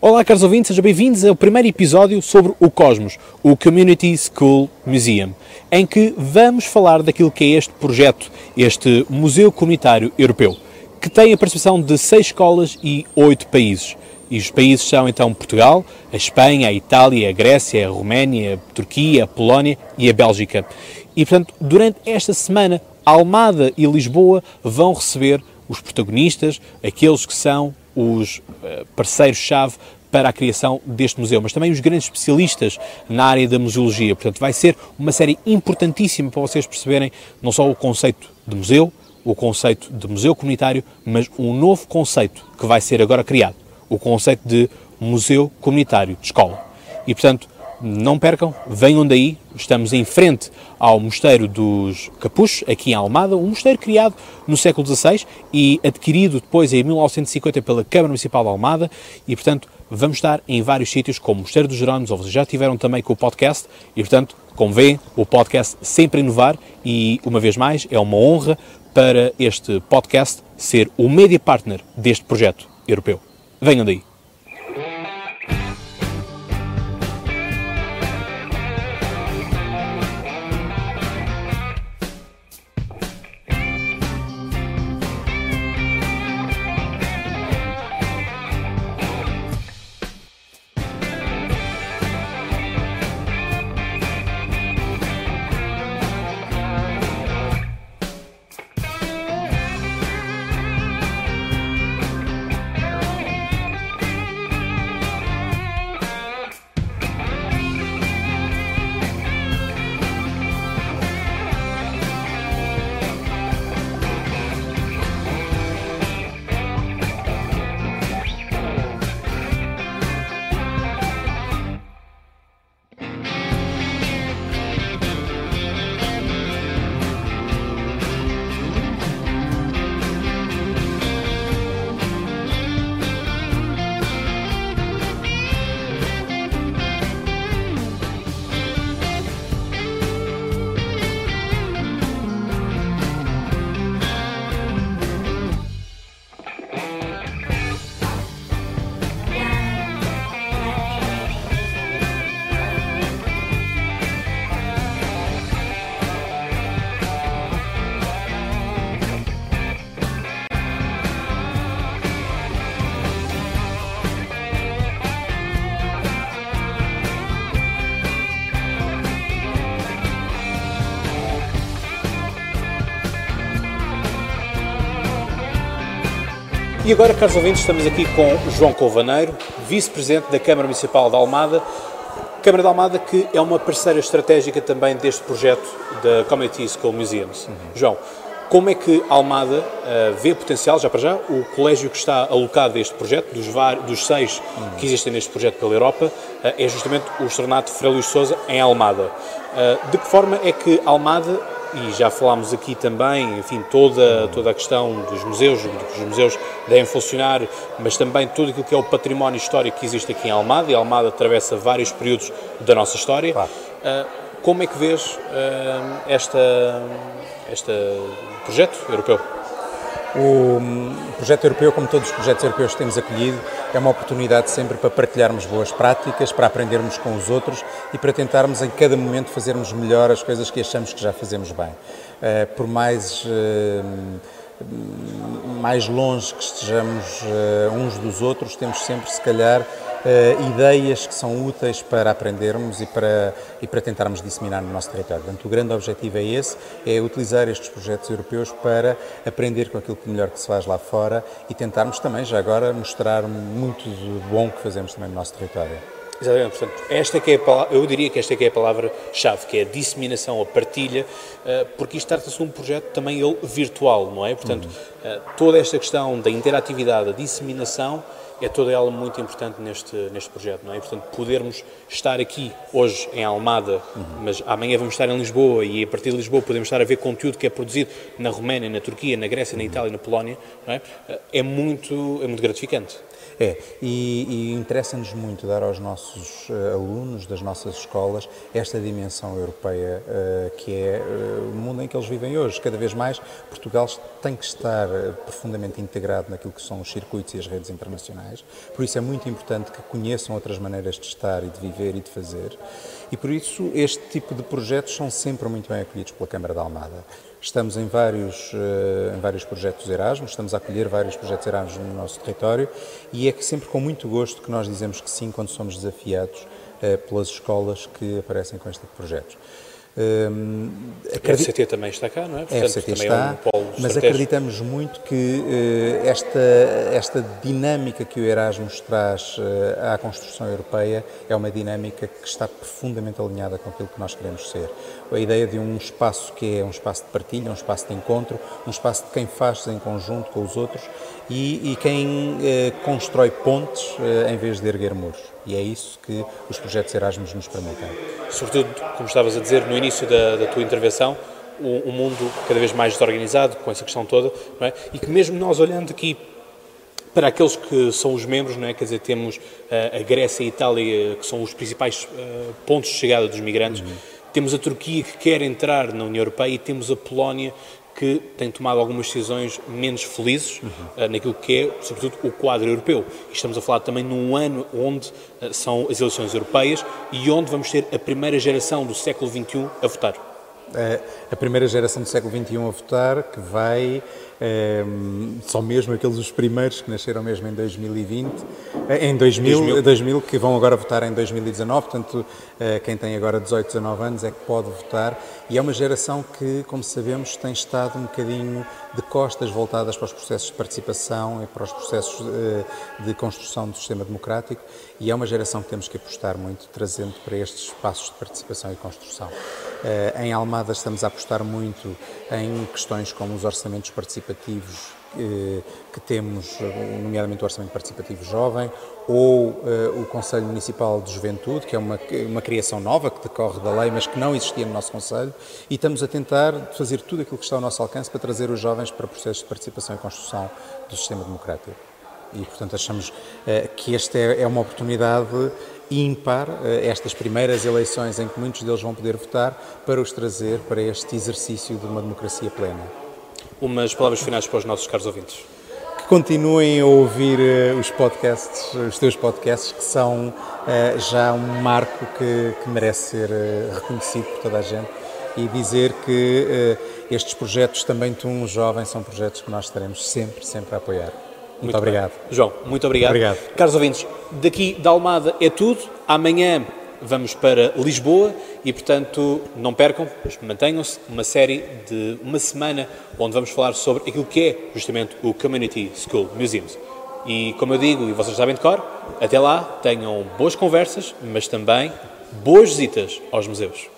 Olá, caros ouvintes, sejam bem-vindos ao primeiro episódio sobre o Cosmos, o Community School Museum, em que vamos falar daquilo que é este projeto, este Museu Comunitário Europeu, que tem a participação de seis escolas e oito países. E os países são então Portugal, a Espanha, a Itália, a Grécia, a Roménia, a Turquia, a Polónia e a Bélgica. E portanto, durante esta semana, Almada e Lisboa vão receber os protagonistas, aqueles que são os eh, parceiros-chave para a criação deste museu, mas também os grandes especialistas na área da museologia. Portanto, vai ser uma série importantíssima para vocês perceberem não só o conceito de museu, o conceito de museu comunitário, mas um novo conceito que vai ser agora criado, o conceito de museu comunitário de escola. E, portanto, não percam, venham daí, estamos em frente ao Mosteiro dos Capuchos, aqui em Almada, um mosteiro criado no século XVI e adquirido depois em 1950 pela Câmara Municipal de Almada e, portanto, vamos estar em vários sítios, como o Mosteiro dos Jerónimos, ou vocês já tiveram também com o podcast e, portanto, como veem, o podcast sempre inovar e, uma vez mais, é uma honra para este podcast ser o media partner deste projeto europeu. Venham daí. E agora, caros ouvintes, estamos aqui com João Colvaneiro, vice-presidente da Câmara Municipal de Almada. Câmara de Almada que é uma parceira estratégica também deste projeto da Community School Museums. Uhum. João, como é que Almada uh, vê potencial, já para já, o colégio que está alocado a este projeto, dos, dos seis uhum. que existem neste projeto pela Europa, uh, é justamente o Externato Frei Souza em Almada. Uh, de que forma é que Almada e já falámos aqui também, enfim, toda, toda a questão dos museus, que os museus devem funcionar, mas também tudo aquilo que é o património histórico que existe aqui em Almada, e Almada atravessa vários períodos da nossa história. Claro. Uh, como é que vês uh, esta, este projeto europeu? O projeto europeu, como todos os projetos europeus que temos acolhido, é uma oportunidade sempre para partilharmos boas práticas, para aprendermos com os outros e para tentarmos em cada momento fazermos melhor as coisas que achamos que já fazemos bem. Eh, por mais eh, mais longe que estejamos uh, uns dos outros, temos sempre, se calhar, uh, ideias que são úteis para aprendermos e para, e para tentarmos disseminar no nosso território. Portanto, o grande objetivo é esse, é utilizar estes projetos europeus para aprender com aquilo que melhor que se faz lá fora e tentarmos também, já agora, mostrar muito do bom que fazemos também no nosso território. Exatamente, portanto, esta que é palavra, eu diria que esta que é a palavra-chave, que é a disseminação, a partilha, eh, porque isto trata-se de um projeto também ele virtual, não é? Portanto, uhum. toda esta questão da interatividade, a disseminação, é toda ela muito importante neste, neste projeto, não é? Portanto, podermos estar aqui hoje em Almada, uhum. mas amanhã vamos estar em Lisboa e a partir de Lisboa podemos estar a ver conteúdo que é produzido na Roménia, na Turquia, na Grécia, na Itália, na Polónia, não é? É muito, é muito gratificante. É, e, e interessa-nos muito dar aos nossos uh, alunos das nossas escolas esta dimensão europeia uh, que é uh, o mundo em que eles vivem hoje. Cada vez mais Portugal tem que estar profundamente integrado naquilo que são os circuitos e as redes internacionais. Por isso é muito importante que conheçam outras maneiras de estar e de viver e de fazer. E por isso este tipo de projetos são sempre muito bem acolhidos pela Câmara de Almada. Estamos em vários, uh, em vários projetos Erasmus, estamos a acolher vários projetos Erasmus no nosso território e é que sempre com muito gosto que nós dizemos que sim quando somos desafiados uh, pelas escolas que aparecem com este tipo de projetos. Um, acredito... A FCT também está cá, não é? Portanto, a FCT está, é um mas acreditamos muito que uh, esta, esta dinâmica que o Erasmus traz uh, à construção europeia é uma dinâmica que está profundamente alinhada com aquilo que nós queremos ser. A ideia de um espaço que é um espaço de partilha, um espaço de encontro, um espaço de quem faz em conjunto com os outros e, e quem uh, constrói pontes em vez de erguer muros. E é isso que os projetos Erasmus nos permitem. Sobretudo, como estavas a dizer no início da, da tua intervenção, um, um, mundo cada vez mais desorganizado, com essa questão toda, é? e que mesmo nós olhando aqui para aqueles que são os membros, não é? quer dizer, temos uh, a Grécia e a Itália, que são os principais uh, pontos de chegada dos migrantes, uhum. temos a Turquia que quer entrar na União Europeia e temos a Polónia que tem tomado algumas decisões menos felizes uhum. uh, naquilo que é, sobretudo, o quadro europeu. E estamos a falar também num ano onde uh, são as eleições europeias e onde vamos ter a primeira geração do século XXI a votar. Uh, a primeira geração do século XXI a votar, que vai são mesmo aqueles os primeiros que nasceram mesmo em 2020, eh, em 2000, 2000. 2000 que vão agora votar em 2019, portanto, uh, quem tem agora 18, 19 anos é que pode votar, e é uma geração que, como sabemos, tem estado um bocadinho de costas voltadas para os processos de participação e para os processos uh, de construção do sistema democrático, e é uma geração que temos que apostar muito, trazendo para estes espaços de participação e construção. Uh, em Almada estamos a apostar muito em questões como os orçamentos participativos que, que temos, nomeadamente o Orçamento Participativo Jovem, ou uh, o Conselho Municipal de Juventude, que é uma, uma criação nova que decorre da lei, mas que não existia no nosso Conselho, e estamos a tentar fazer tudo aquilo que está ao nosso alcance para trazer os jovens para processos de participação e construção do sistema democrático. E, portanto, achamos uh, que esta é, é uma oportunidade ímpar eh, estas primeiras eleições em que muitos deles vão poder votar para os trazer para este exercício de uma democracia plena. Umas palavras finais para os nossos caros ouvintes. Que continuem a ouvir uh, os podcasts, os teus podcasts, que são uh, já um marco que, que merece ser reconhecido por toda a gente e dizer que estes projetos também de um jovem são projetos que nós estaremos sempre, sempre a apoiar. Muito, muito obrigado. Bem. João, muito obrigado. Obrigado. Caros ouvintes, daqui da Almada é tudo. Amanhã vamos para Lisboa e, portanto, não percam, mantenham-se, uma série de uma semana onde vamos falar sobre aquilo que é justamente o Community School Museums. E, como eu digo, e vocês sabem de cor, até lá tenham boas conversas, mas também boas visitas aos museus.